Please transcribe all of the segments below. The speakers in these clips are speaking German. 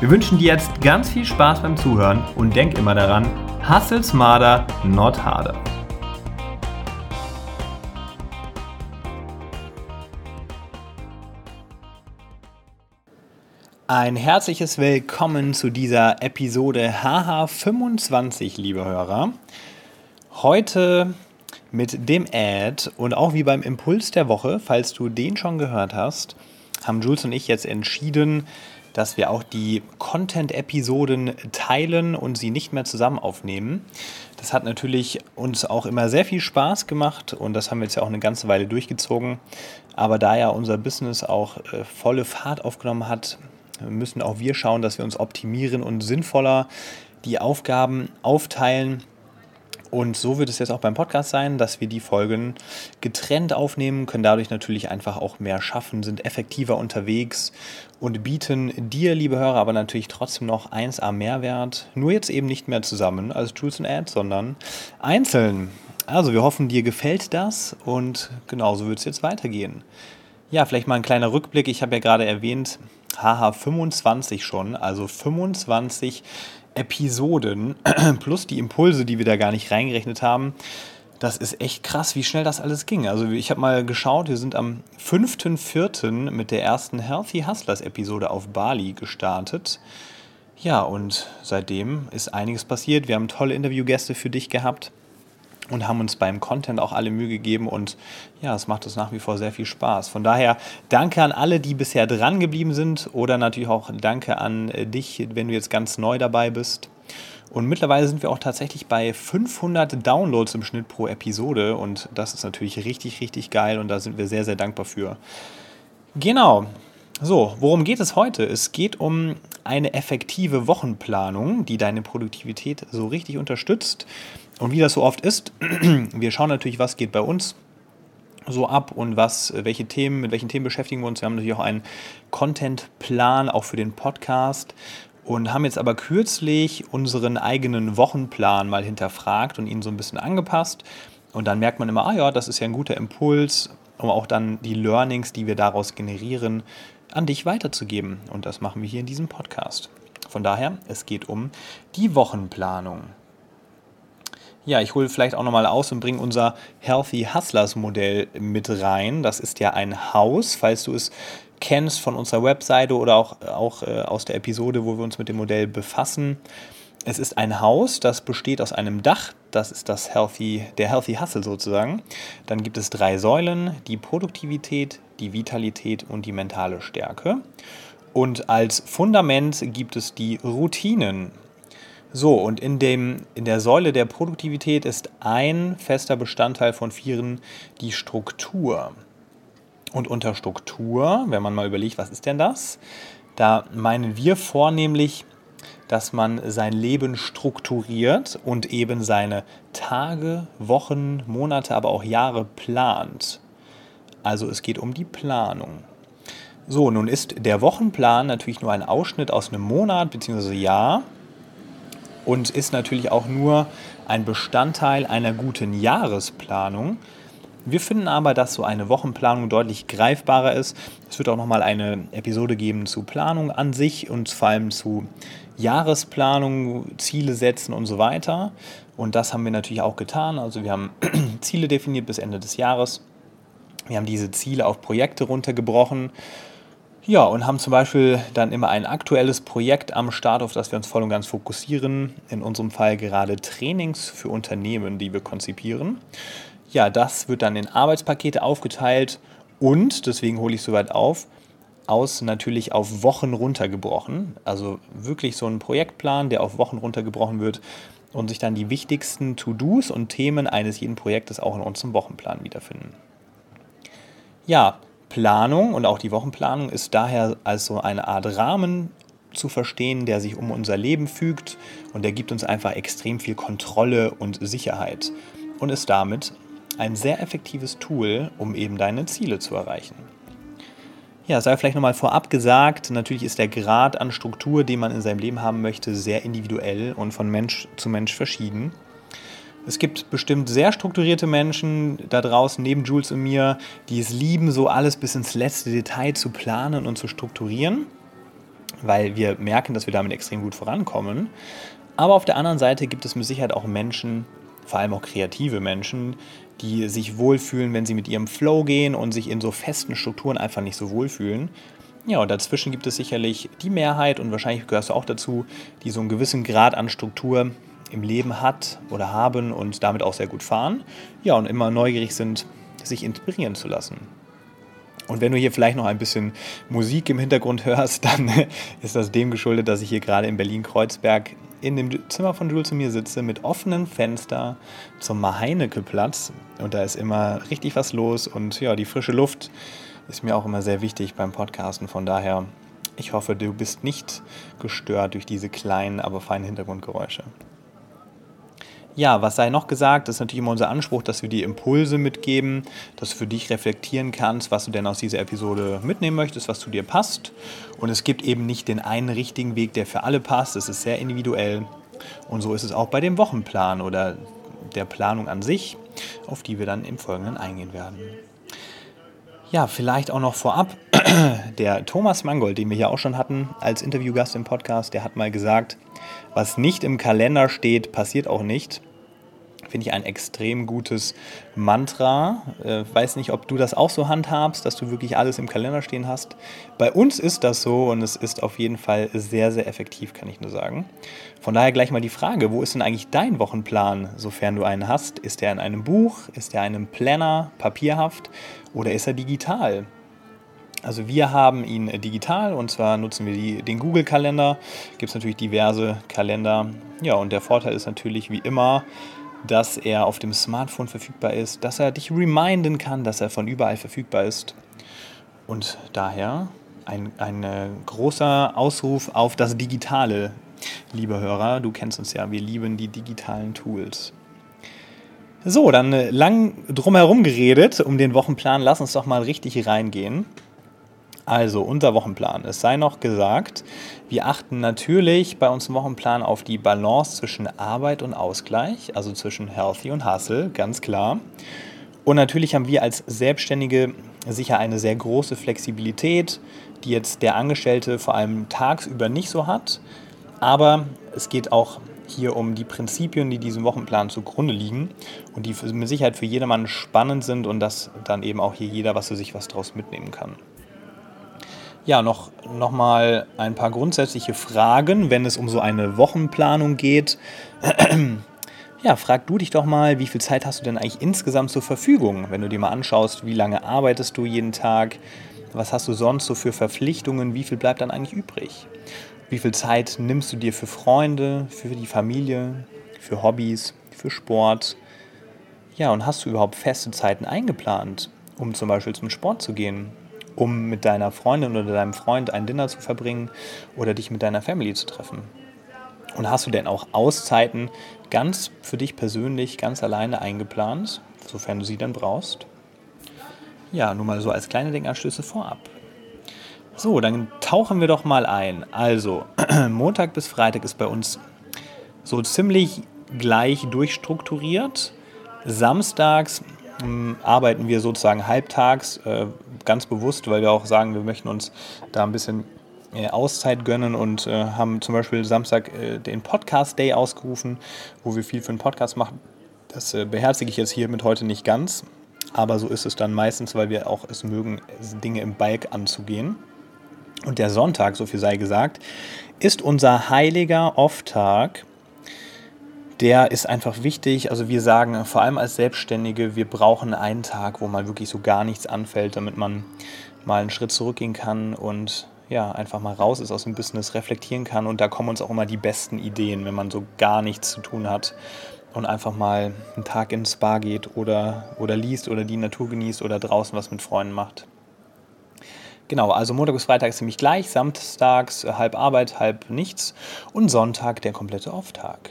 Wir wünschen dir jetzt ganz viel Spaß beim Zuhören und denk immer daran, hustle smarter, not harder. Ein herzliches Willkommen zu dieser Episode HH25, liebe Hörer. Heute mit dem Ad und auch wie beim Impuls der Woche, falls du den schon gehört hast, haben Jules und ich jetzt entschieden, dass wir auch die Content-Episoden teilen und sie nicht mehr zusammen aufnehmen. Das hat natürlich uns auch immer sehr viel Spaß gemacht und das haben wir jetzt ja auch eine ganze Weile durchgezogen. Aber da ja unser Business auch äh, volle Fahrt aufgenommen hat, müssen auch wir schauen, dass wir uns optimieren und sinnvoller die Aufgaben aufteilen. Und so wird es jetzt auch beim Podcast sein, dass wir die Folgen getrennt aufnehmen, können dadurch natürlich einfach auch mehr schaffen, sind effektiver unterwegs und bieten dir, liebe Hörer, aber natürlich trotzdem noch 1A Mehrwert. Nur jetzt eben nicht mehr zusammen als Jules and Ads, sondern einzeln. Also wir hoffen, dir gefällt das und genauso wird es jetzt weitergehen. Ja, vielleicht mal ein kleiner Rückblick. Ich habe ja gerade erwähnt, haha 25 schon, also 25 Episoden plus die Impulse, die wir da gar nicht reingerechnet haben. Das ist echt krass, wie schnell das alles ging. Also ich habe mal geschaut, wir sind am 5.4. mit der ersten Healthy Hustlers Episode auf Bali gestartet. Ja, und seitdem ist einiges passiert. Wir haben tolle Interviewgäste für dich gehabt und haben uns beim Content auch alle Mühe gegeben und ja, es macht uns nach wie vor sehr viel Spaß. Von daher danke an alle, die bisher dran geblieben sind oder natürlich auch danke an äh, dich, wenn du jetzt ganz neu dabei bist. Und mittlerweile sind wir auch tatsächlich bei 500 Downloads im Schnitt pro Episode und das ist natürlich richtig, richtig geil und da sind wir sehr, sehr dankbar für. Genau. So, worum geht es heute? Es geht um eine effektive Wochenplanung, die deine Produktivität so richtig unterstützt. Und wie das so oft ist, wir schauen natürlich, was geht bei uns so ab und was, welche Themen, mit welchen Themen beschäftigen wir uns. Wir haben natürlich auch einen Contentplan, auch für den Podcast und haben jetzt aber kürzlich unseren eigenen Wochenplan mal hinterfragt und ihn so ein bisschen angepasst. Und dann merkt man immer, ah ja, das ist ja ein guter Impuls, um auch dann die Learnings, die wir daraus generieren, an dich weiterzugeben. Und das machen wir hier in diesem Podcast. Von daher, es geht um die Wochenplanung. Ja, ich hole vielleicht auch nochmal aus und bringe unser Healthy Hustlers Modell mit rein. Das ist ja ein Haus, falls du es kennst von unserer Webseite oder auch, auch äh, aus der Episode, wo wir uns mit dem Modell befassen. Es ist ein Haus, das besteht aus einem Dach, das ist das Healthy, der Healthy Hustle sozusagen. Dann gibt es drei Säulen, die Produktivität, die Vitalität und die mentale Stärke. Und als Fundament gibt es die Routinen. So, und in, dem, in der Säule der Produktivität ist ein fester Bestandteil von vieren die Struktur. Und unter Struktur, wenn man mal überlegt, was ist denn das? Da meinen wir vornehmlich, dass man sein Leben strukturiert und eben seine Tage, Wochen, Monate, aber auch Jahre plant. Also es geht um die Planung. So, nun ist der Wochenplan natürlich nur ein Ausschnitt aus einem Monat bzw. Jahr und ist natürlich auch nur ein Bestandteil einer guten Jahresplanung. Wir finden aber, dass so eine Wochenplanung deutlich greifbarer ist. Es wird auch nochmal eine Episode geben zu Planung an sich und vor allem zu Jahresplanung, Ziele setzen und so weiter. Und das haben wir natürlich auch getan. Also wir haben Ziele definiert bis Ende des Jahres. Wir haben diese Ziele auf Projekte runtergebrochen ja, und haben zum Beispiel dann immer ein aktuelles Projekt am Start, auf das wir uns voll und ganz fokussieren. In unserem Fall gerade Trainings für Unternehmen, die wir konzipieren. Ja, das wird dann in Arbeitspakete aufgeteilt und, deswegen hole ich so weit auf, aus natürlich auf Wochen runtergebrochen. Also wirklich so ein Projektplan, der auf Wochen runtergebrochen wird und sich dann die wichtigsten To-Dos und Themen eines jeden Projektes auch in unserem Wochenplan wiederfinden. Ja, Planung und auch die Wochenplanung ist daher als so eine Art Rahmen zu verstehen, der sich um unser Leben fügt und der gibt uns einfach extrem viel Kontrolle und Sicherheit und ist damit ein sehr effektives Tool, um eben deine Ziele zu erreichen. Ja, sei vielleicht nochmal vorab gesagt, natürlich ist der Grad an Struktur, den man in seinem Leben haben möchte, sehr individuell und von Mensch zu Mensch verschieden. Es gibt bestimmt sehr strukturierte Menschen da draußen, neben Jules und mir, die es lieben, so alles bis ins letzte Detail zu planen und zu strukturieren, weil wir merken, dass wir damit extrem gut vorankommen. Aber auf der anderen Seite gibt es mit Sicherheit auch Menschen, vor allem auch kreative Menschen, die sich wohlfühlen, wenn sie mit ihrem Flow gehen und sich in so festen Strukturen einfach nicht so wohlfühlen. Ja, und dazwischen gibt es sicherlich die Mehrheit und wahrscheinlich gehörst du auch dazu, die so einen gewissen Grad an Struktur im Leben hat oder haben und damit auch sehr gut fahren. Ja, und immer neugierig sind, sich inspirieren zu lassen. Und wenn du hier vielleicht noch ein bisschen Musik im Hintergrund hörst, dann ist das dem geschuldet, dass ich hier gerade in Berlin-Kreuzberg in dem Zimmer von Jules und mir sitze mit offenem Fenster zum Maheinecke-Platz. Und da ist immer richtig was los. Und ja, die frische Luft ist mir auch immer sehr wichtig beim Podcasten. Von daher, ich hoffe, du bist nicht gestört durch diese kleinen, aber feinen Hintergrundgeräusche. Ja, was sei noch gesagt, das ist natürlich immer unser Anspruch, dass wir die Impulse mitgeben, dass du für dich reflektieren kannst, was du denn aus dieser Episode mitnehmen möchtest, was zu dir passt. Und es gibt eben nicht den einen richtigen Weg, der für alle passt. Es ist sehr individuell. Und so ist es auch bei dem Wochenplan oder der Planung an sich, auf die wir dann im Folgenden eingehen werden. Ja, vielleicht auch noch vorab, der Thomas Mangold, den wir hier auch schon hatten als Interviewgast im Podcast, der hat mal gesagt, was nicht im Kalender steht, passiert auch nicht finde ich ein extrem gutes Mantra. Äh, weiß nicht, ob du das auch so handhabst, dass du wirklich alles im Kalender stehen hast. Bei uns ist das so und es ist auf jeden Fall sehr, sehr effektiv, kann ich nur sagen. Von daher gleich mal die Frage, wo ist denn eigentlich dein Wochenplan, sofern du einen hast? Ist der in einem Buch? Ist der in einem Planner, papierhaft oder ist er digital? Also wir haben ihn digital und zwar nutzen wir die, den Google-Kalender. Gibt es natürlich diverse Kalender. Ja, und der Vorteil ist natürlich wie immer, dass er auf dem Smartphone verfügbar ist, dass er dich reminden kann, dass er von überall verfügbar ist. Und daher ein, ein äh, großer Ausruf auf das Digitale, liebe Hörer. Du kennst uns ja, wir lieben die digitalen Tools. So, dann äh, lang drumherum geredet um den Wochenplan. Lass uns doch mal richtig reingehen. Also, unser Wochenplan. Es sei noch gesagt, wir achten natürlich bei uns im Wochenplan auf die Balance zwischen Arbeit und Ausgleich, also zwischen Healthy und Hustle, ganz klar. Und natürlich haben wir als Selbstständige sicher eine sehr große Flexibilität, die jetzt der Angestellte vor allem tagsüber nicht so hat. Aber es geht auch hier um die Prinzipien, die diesem Wochenplan zugrunde liegen und die mit Sicherheit für jedermann spannend sind und dass dann eben auch hier jeder was für sich was draus mitnehmen kann. Ja, noch, noch mal ein paar grundsätzliche Fragen, wenn es um so eine Wochenplanung geht. Ja, frag du dich doch mal, wie viel Zeit hast du denn eigentlich insgesamt zur Verfügung, wenn du dir mal anschaust, wie lange arbeitest du jeden Tag, was hast du sonst so für Verpflichtungen, wie viel bleibt dann eigentlich übrig? Wie viel Zeit nimmst du dir für Freunde, für die Familie, für Hobbys, für Sport? Ja, und hast du überhaupt feste Zeiten eingeplant, um zum Beispiel zum Sport zu gehen um mit deiner Freundin oder deinem Freund ein Dinner zu verbringen oder dich mit deiner Family zu treffen? Und hast du denn auch Auszeiten ganz für dich persönlich, ganz alleine eingeplant, sofern du sie dann brauchst? Ja, nur mal so als kleine Denkanstöße vorab. So, dann tauchen wir doch mal ein. Also, Montag bis Freitag ist bei uns so ziemlich gleich durchstrukturiert. Samstags ähm, arbeiten wir sozusagen halbtags, äh, ganz bewusst, weil wir auch sagen, wir möchten uns da ein bisschen äh, Auszeit gönnen und äh, haben zum Beispiel Samstag den Podcast Day ausgerufen, wo wir viel für den Podcast machen. Das beherzige ich jetzt hier mit heute nicht ganz, aber so ist es dann meistens, weil wir auch es mögen, Dinge im Balk anzugehen. Und der Sonntag, so viel sei gesagt, ist unser heiliger Off-Tag der ist einfach wichtig. Also wir sagen vor allem als Selbstständige, wir brauchen einen Tag, wo mal wirklich so gar nichts anfällt, damit man mal einen Schritt zurückgehen kann und ja, einfach mal raus ist aus dem Business, reflektieren kann. Und da kommen uns auch immer die besten Ideen, wenn man so gar nichts zu tun hat und einfach mal einen Tag ins Spa geht oder, oder liest oder die Natur genießt oder draußen was mit Freunden macht. Genau, also Montag bis Freitag ist ziemlich gleich, samstags halb Arbeit, halb nichts und Sonntag der komplette Off-Tag.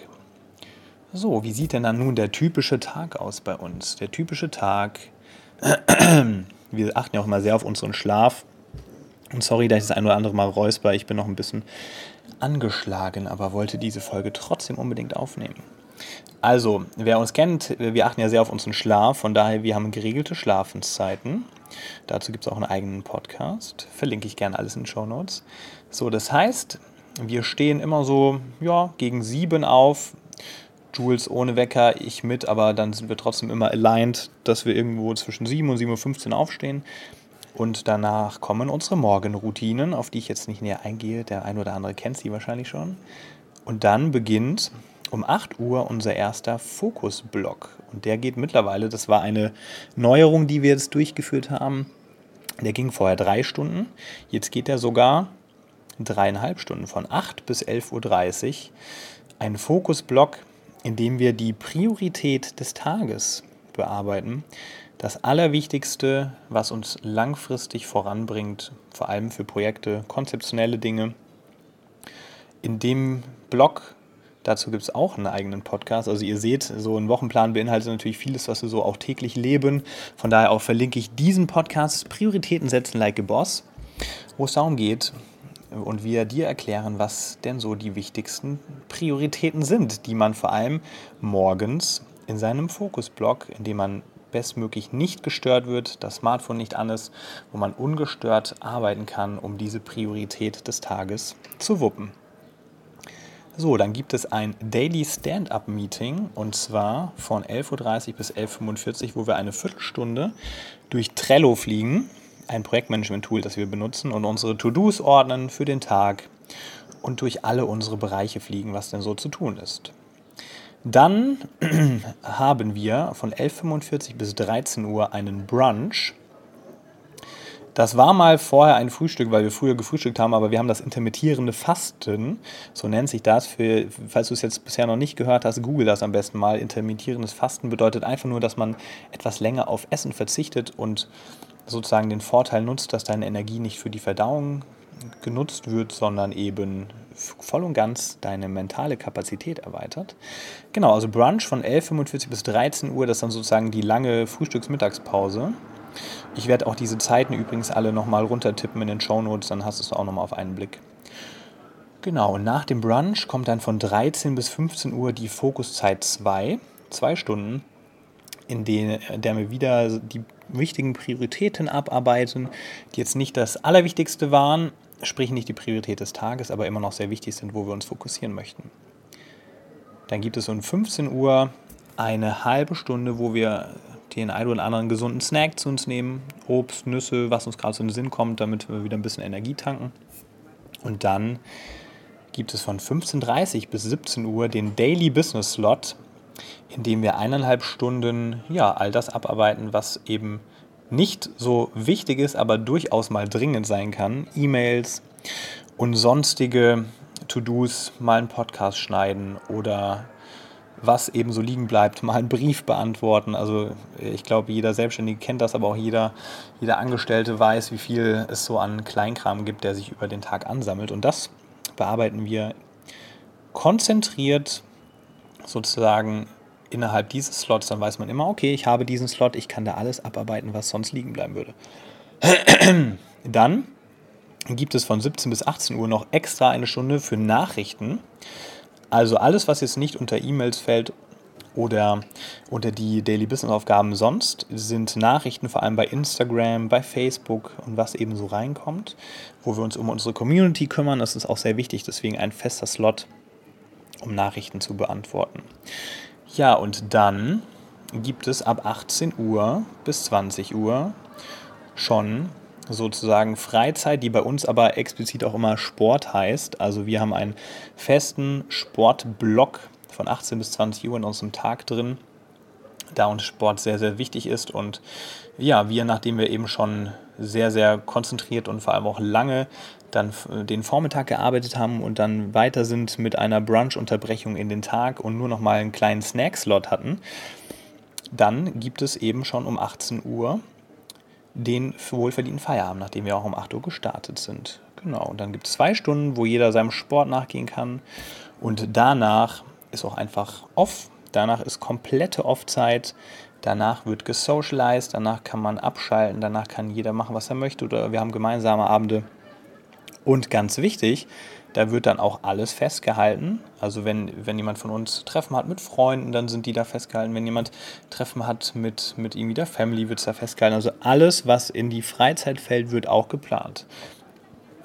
So, wie sieht denn dann nun der typische Tag aus bei uns? Der typische Tag, wir achten ja auch immer sehr auf unseren Schlaf. Und sorry, dass ich das ein oder andere Mal räusper, ich bin noch ein bisschen angeschlagen, aber wollte diese Folge trotzdem unbedingt aufnehmen. Also, wer uns kennt, wir achten ja sehr auf unseren Schlaf, von daher, wir haben geregelte Schlafenszeiten. Dazu gibt es auch einen eigenen Podcast. Verlinke ich gerne alles in den Show Notes. So, das heißt, wir stehen immer so, ja, gegen sieben auf. Jules ohne Wecker, ich mit, aber dann sind wir trotzdem immer aligned, dass wir irgendwo zwischen 7 und 7.15 Uhr aufstehen. Und danach kommen unsere Morgenroutinen, auf die ich jetzt nicht näher eingehe. Der ein oder andere kennt sie wahrscheinlich schon. Und dann beginnt um 8 Uhr unser erster Fokusblock. Und der geht mittlerweile, das war eine Neuerung, die wir jetzt durchgeführt haben. Der ging vorher drei Stunden. Jetzt geht er sogar dreieinhalb Stunden von 8 bis 11.30 Uhr. Ein Fokusblock, in dem wir die Priorität des Tages bearbeiten. Das Allerwichtigste, was uns langfristig voranbringt, vor allem für Projekte, konzeptionelle Dinge. In dem Block Dazu gibt es auch einen eigenen Podcast. Also ihr seht, so ein Wochenplan beinhaltet natürlich vieles, was wir so auch täglich leben. Von daher auch verlinke ich diesen Podcast Prioritäten setzen like a Boss, wo es darum geht und wir dir erklären, was denn so die wichtigsten Prioritäten sind, die man vor allem morgens in seinem Fokusblock, in dem man bestmöglich nicht gestört wird, das Smartphone nicht an ist, wo man ungestört arbeiten kann, um diese Priorität des Tages zu wuppen. So, dann gibt es ein Daily Stand-up Meeting und zwar von 11.30 Uhr bis 11.45 Uhr, wo wir eine Viertelstunde durch Trello fliegen, ein Projektmanagement-Tool, das wir benutzen und unsere To-Dos ordnen für den Tag und durch alle unsere Bereiche fliegen, was denn so zu tun ist. Dann haben wir von 11.45 Uhr bis 13 Uhr einen Brunch das war mal vorher ein Frühstück, weil wir früher gefrühstückt haben, aber wir haben das intermittierende Fasten, so nennt sich das. Für, falls du es jetzt bisher noch nicht gehört hast, google das am besten mal. Intermittierendes Fasten bedeutet einfach nur, dass man etwas länger auf Essen verzichtet und sozusagen den Vorteil nutzt, dass deine Energie nicht für die Verdauung genutzt wird, sondern eben voll und ganz deine mentale Kapazität erweitert. Genau, also Brunch von 11.45 bis 13 Uhr, das ist dann sozusagen die lange Frühstücks-Mittagspause. Ich werde auch diese Zeiten übrigens alle nochmal runtertippen in den Show Notes, dann hast du es auch nochmal auf einen Blick. Genau, nach dem Brunch kommt dann von 13 bis 15 Uhr die Fokuszeit 2, zwei Stunden, in der, der wir wieder die wichtigen Prioritäten abarbeiten, die jetzt nicht das Allerwichtigste waren, sprich nicht die Priorität des Tages, aber immer noch sehr wichtig sind, wo wir uns fokussieren möchten. Dann gibt es um 15 Uhr eine halbe Stunde, wo wir den einen oder anderen gesunden Snack zu uns nehmen. Obst, Nüsse, was uns gerade so in den Sinn kommt, damit wir wieder ein bisschen Energie tanken. Und dann gibt es von 15.30 bis 17 Uhr den Daily Business Slot, in dem wir eineinhalb Stunden ja, all das abarbeiten, was eben nicht so wichtig ist, aber durchaus mal dringend sein kann. E-Mails und sonstige To-Dos, mal einen Podcast schneiden oder was eben so liegen bleibt, mal einen Brief beantworten. Also ich glaube, jeder Selbstständige kennt das, aber auch jeder, jeder Angestellte weiß, wie viel es so an Kleinkram gibt, der sich über den Tag ansammelt. Und das bearbeiten wir konzentriert sozusagen innerhalb dieses Slots. Dann weiß man immer, okay, ich habe diesen Slot, ich kann da alles abarbeiten, was sonst liegen bleiben würde. Dann gibt es von 17 bis 18 Uhr noch extra eine Stunde für Nachrichten. Also alles, was jetzt nicht unter E-Mails fällt oder unter die Daily Business Aufgaben sonst, sind Nachrichten vor allem bei Instagram, bei Facebook und was eben so reinkommt, wo wir uns um unsere Community kümmern. Das ist auch sehr wichtig, deswegen ein fester Slot, um Nachrichten zu beantworten. Ja, und dann gibt es ab 18 Uhr bis 20 Uhr schon sozusagen Freizeit, die bei uns aber explizit auch immer Sport heißt. Also wir haben einen festen Sportblock von 18 bis 20 Uhr in unserem Tag drin, da uns Sport sehr, sehr wichtig ist. Und ja, wir, nachdem wir eben schon sehr, sehr konzentriert und vor allem auch lange dann den Vormittag gearbeitet haben und dann weiter sind mit einer Brunch-Unterbrechung in den Tag und nur noch mal einen kleinen Snack-Slot hatten, dann gibt es eben schon um 18 Uhr den wohlverdienten Feierabend, nachdem wir auch um 8 Uhr gestartet sind. Genau, und dann gibt es zwei Stunden, wo jeder seinem Sport nachgehen kann. Und danach ist auch einfach off. Danach ist komplette Off-Zeit. Danach wird gesocialized, danach kann man abschalten, danach kann jeder machen, was er möchte oder wir haben gemeinsame Abende. Und ganz wichtig, da wird dann auch alles festgehalten. Also wenn, wenn jemand von uns Treffen hat mit Freunden, dann sind die da festgehalten. Wenn jemand Treffen hat mit, mit irgendwie der Family, wird es da festgehalten. Also alles, was in die Freizeit fällt, wird auch geplant.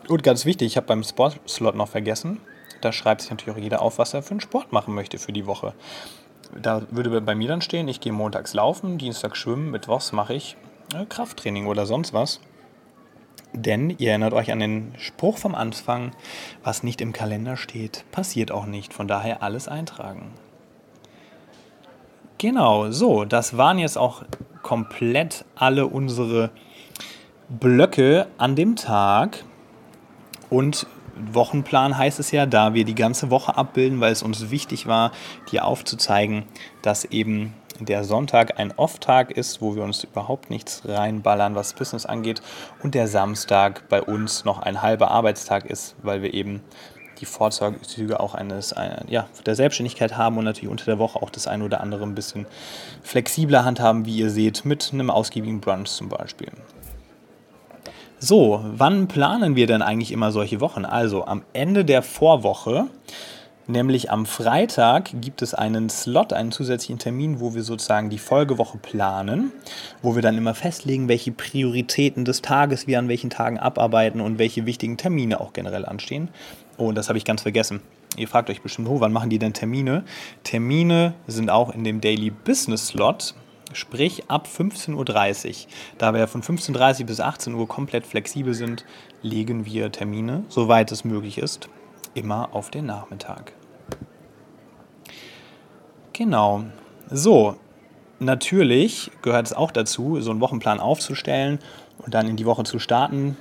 Und ganz wichtig, ich habe beim Sportslot noch vergessen, da schreibt sich natürlich auch jeder auf, was er für einen Sport machen möchte für die Woche. Da würde bei mir dann stehen, ich gehe montags laufen, Dienstag schwimmen, mittwochs mache ich äh, Krafttraining oder sonst was. Denn ihr erinnert euch an den Spruch vom Anfang, was nicht im Kalender steht, passiert auch nicht. Von daher alles eintragen. Genau, so, das waren jetzt auch komplett alle unsere Blöcke an dem Tag. Und Wochenplan heißt es ja, da wir die ganze Woche abbilden, weil es uns wichtig war, dir aufzuzeigen, dass eben der Sonntag ein Off-Tag ist, wo wir uns überhaupt nichts reinballern, was Business angeht, und der Samstag bei uns noch ein halber Arbeitstag ist, weil wir eben die Vorzüge auch eines ja, der Selbstständigkeit haben und natürlich unter der Woche auch das eine oder andere ein bisschen flexibler handhaben, wie ihr seht, mit einem ausgiebigen Brunch zum Beispiel. So, wann planen wir denn eigentlich immer solche Wochen? Also am Ende der Vorwoche Nämlich am Freitag gibt es einen Slot, einen zusätzlichen Termin, wo wir sozusagen die Folgewoche planen, wo wir dann immer festlegen, welche Prioritäten des Tages wir an welchen Tagen abarbeiten und welche wichtigen Termine auch generell anstehen. Oh, und das habe ich ganz vergessen. Ihr fragt euch bestimmt, oh, wann machen die denn Termine? Termine sind auch in dem Daily Business Slot, sprich ab 15.30 Uhr. Da wir von 15.30 Uhr bis 18 Uhr komplett flexibel sind, legen wir Termine, soweit es möglich ist, immer auf den Nachmittag. Genau. So, natürlich gehört es auch dazu, so einen Wochenplan aufzustellen und dann in die Woche zu starten.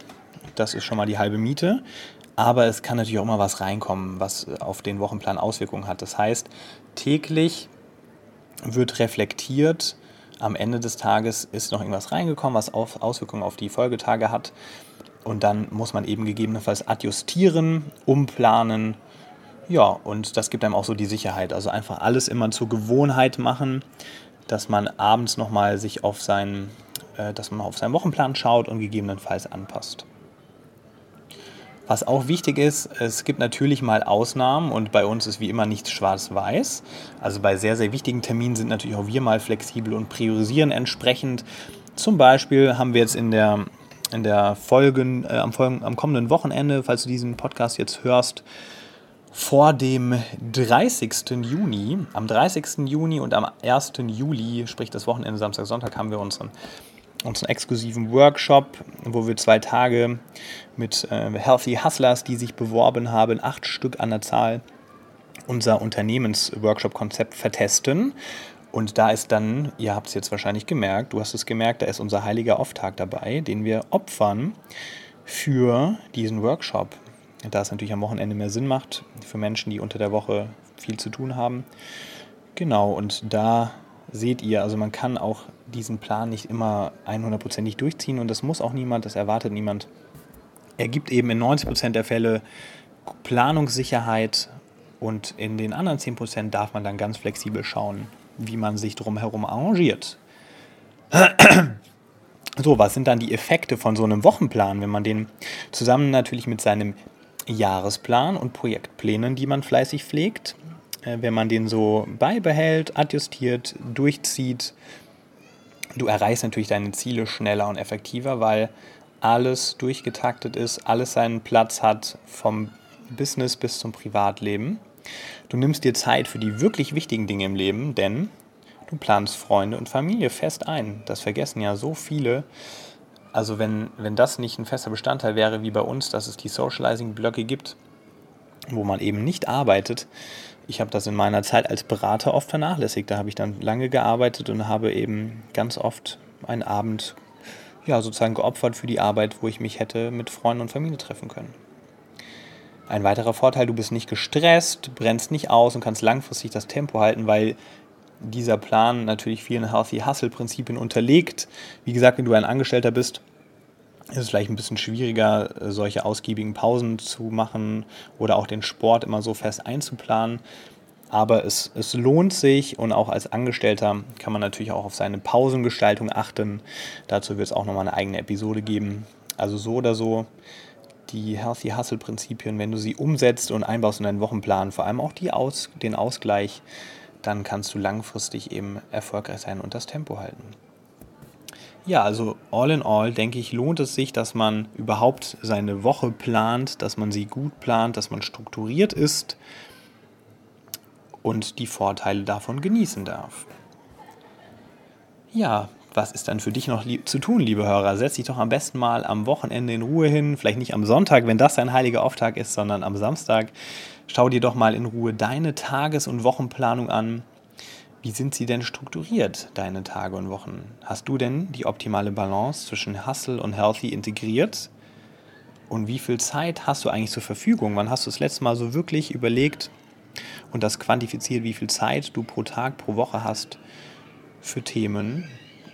Das ist schon mal die halbe Miete. Aber es kann natürlich auch mal was reinkommen, was auf den Wochenplan Auswirkungen hat. Das heißt, täglich wird reflektiert, am Ende des Tages ist noch irgendwas reingekommen, was Auswirkungen auf die Folgetage hat. Und dann muss man eben gegebenenfalls adjustieren, umplanen. Ja, und das gibt einem auch so die Sicherheit. Also einfach alles immer zur Gewohnheit machen, dass man abends nochmal sich auf seinen, äh, dass man auf seinen Wochenplan schaut und gegebenenfalls anpasst. Was auch wichtig ist, es gibt natürlich mal Ausnahmen und bei uns ist wie immer nichts schwarz-weiß. Also bei sehr, sehr wichtigen Terminen sind natürlich auch wir mal flexibel und priorisieren entsprechend. Zum Beispiel haben wir jetzt in der in der Folgen, äh, am, Folgen, am kommenden Wochenende, falls du diesen Podcast jetzt hörst, vor dem 30. Juni, am 30. Juni und am 1. Juli, sprich das Wochenende Samstag, Sonntag, haben wir unseren, unseren exklusiven Workshop, wo wir zwei Tage mit äh, Healthy Hustlers, die sich beworben haben, acht Stück an der Zahl, unser Unternehmensworkshop-Konzept vertesten. Und da ist dann, ihr habt es jetzt wahrscheinlich gemerkt, du hast es gemerkt, da ist unser heiliger Auftag dabei, den wir opfern für diesen Workshop. Da es natürlich am Wochenende mehr Sinn macht, für Menschen, die unter der Woche viel zu tun haben. Genau, und da seht ihr, also man kann auch diesen Plan nicht immer 100%ig durchziehen und das muss auch niemand, das erwartet niemand. Er gibt eben in 90% der Fälle Planungssicherheit und in den anderen 10% darf man dann ganz flexibel schauen, wie man sich drumherum arrangiert. So, was sind dann die Effekte von so einem Wochenplan, wenn man den zusammen natürlich mit seinem Jahresplan und Projektplänen, die man fleißig pflegt, äh, wenn man den so beibehält, adjustiert, durchzieht, du erreichst natürlich deine Ziele schneller und effektiver, weil alles durchgetaktet ist, alles seinen Platz hat, vom Business bis zum Privatleben. Du nimmst dir Zeit für die wirklich wichtigen Dinge im Leben, denn du planst Freunde und Familie fest ein. Das vergessen ja so viele. Also wenn, wenn das nicht ein fester Bestandteil wäre wie bei uns, dass es die Socializing-Blöcke gibt, wo man eben nicht arbeitet. Ich habe das in meiner Zeit als Berater oft vernachlässigt. Da habe ich dann lange gearbeitet und habe eben ganz oft einen Abend ja, sozusagen geopfert für die Arbeit, wo ich mich hätte mit Freunden und Familie treffen können. Ein weiterer Vorteil, du bist nicht gestresst, brennst nicht aus und kannst langfristig das Tempo halten, weil dieser Plan natürlich vielen Healthy Hustle-Prinzipien unterlegt. Wie gesagt, wenn du ein Angestellter bist, ist es vielleicht ein bisschen schwieriger, solche ausgiebigen Pausen zu machen oder auch den Sport immer so fest einzuplanen. Aber es, es lohnt sich und auch als Angestellter kann man natürlich auch auf seine Pausengestaltung achten. Dazu wird es auch nochmal eine eigene Episode geben. Also so oder so die Healthy Hustle Prinzipien, wenn du sie umsetzt und einbaust in deinen Wochenplan, vor allem auch die Aus, den Ausgleich, dann kannst du langfristig eben erfolgreich sein und das Tempo halten. Ja, also all in all denke ich, lohnt es sich, dass man überhaupt seine Woche plant, dass man sie gut plant, dass man strukturiert ist und die Vorteile davon genießen darf. Ja, was ist dann für dich noch zu tun, liebe Hörer? Setz dich doch am besten mal am Wochenende in Ruhe hin, vielleicht nicht am Sonntag, wenn das dein heiliger Auftag ist, sondern am Samstag. Schau dir doch mal in Ruhe deine Tages- und Wochenplanung an. Wie sind sie denn strukturiert, deine Tage und Wochen? Hast du denn die optimale Balance zwischen Hustle und Healthy integriert? Und wie viel Zeit hast du eigentlich zur Verfügung? Wann hast du das letzte Mal so wirklich überlegt, und das quantifiziert, wie viel Zeit du pro Tag, pro Woche hast für Themen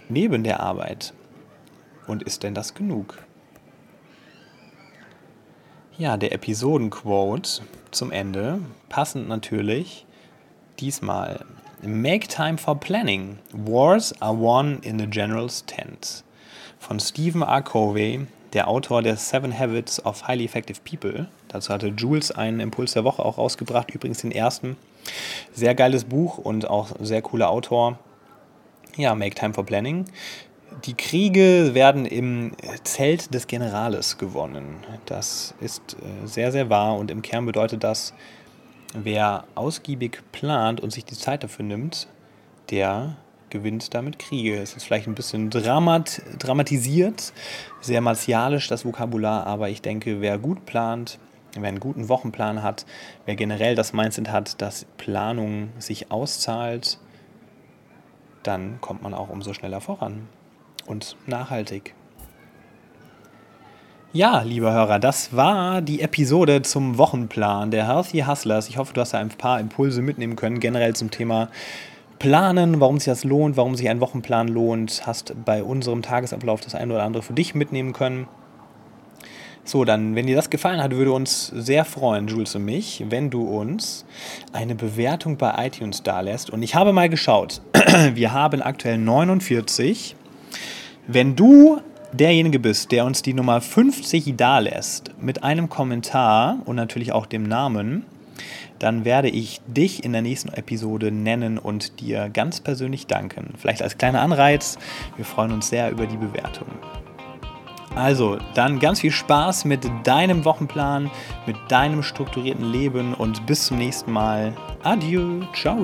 neben der Arbeit. Und ist denn das genug? Ja, der Episodenquote zum Ende, passend natürlich, diesmal Make time for planning. Wars are won in the general's tent. Von Stephen R. Covey, der Autor der Seven Habits of Highly Effective People. Dazu hatte Jules einen Impuls der Woche auch rausgebracht, übrigens den ersten. Sehr geiles Buch und auch sehr cooler Autor. Ja, Make Time for Planning. Die Kriege werden im Zelt des Generales gewonnen. Das ist äh, sehr, sehr wahr und im Kern bedeutet das, wer ausgiebig plant und sich die Zeit dafür nimmt, der gewinnt damit Kriege. Es ist vielleicht ein bisschen dramat dramatisiert, sehr martialisch das Vokabular, aber ich denke, wer gut plant, wer einen guten Wochenplan hat, wer generell das Mindset hat, dass Planung sich auszahlt, dann kommt man auch umso schneller voran und nachhaltig. Ja, lieber Hörer, das war die Episode zum Wochenplan der Healthy Hustlers. Ich hoffe, du hast da ein paar Impulse mitnehmen können, generell zum Thema Planen, warum sich das lohnt, warum sich ein Wochenplan lohnt. Hast bei unserem Tagesablauf das eine oder andere für dich mitnehmen können. So, dann, wenn dir das gefallen hat, würde uns sehr freuen, Jules und mich, wenn du uns eine Bewertung bei iTunes dalässt. Und ich habe mal geschaut, wir haben aktuell 49. Wenn du derjenige bist, der uns die Nummer 50 dalässt, mit einem Kommentar und natürlich auch dem Namen, dann werde ich dich in der nächsten Episode nennen und dir ganz persönlich danken. Vielleicht als kleiner Anreiz. Wir freuen uns sehr über die Bewertung. Also, dann ganz viel Spaß mit deinem Wochenplan, mit deinem strukturierten Leben und bis zum nächsten Mal. Adieu, ciao.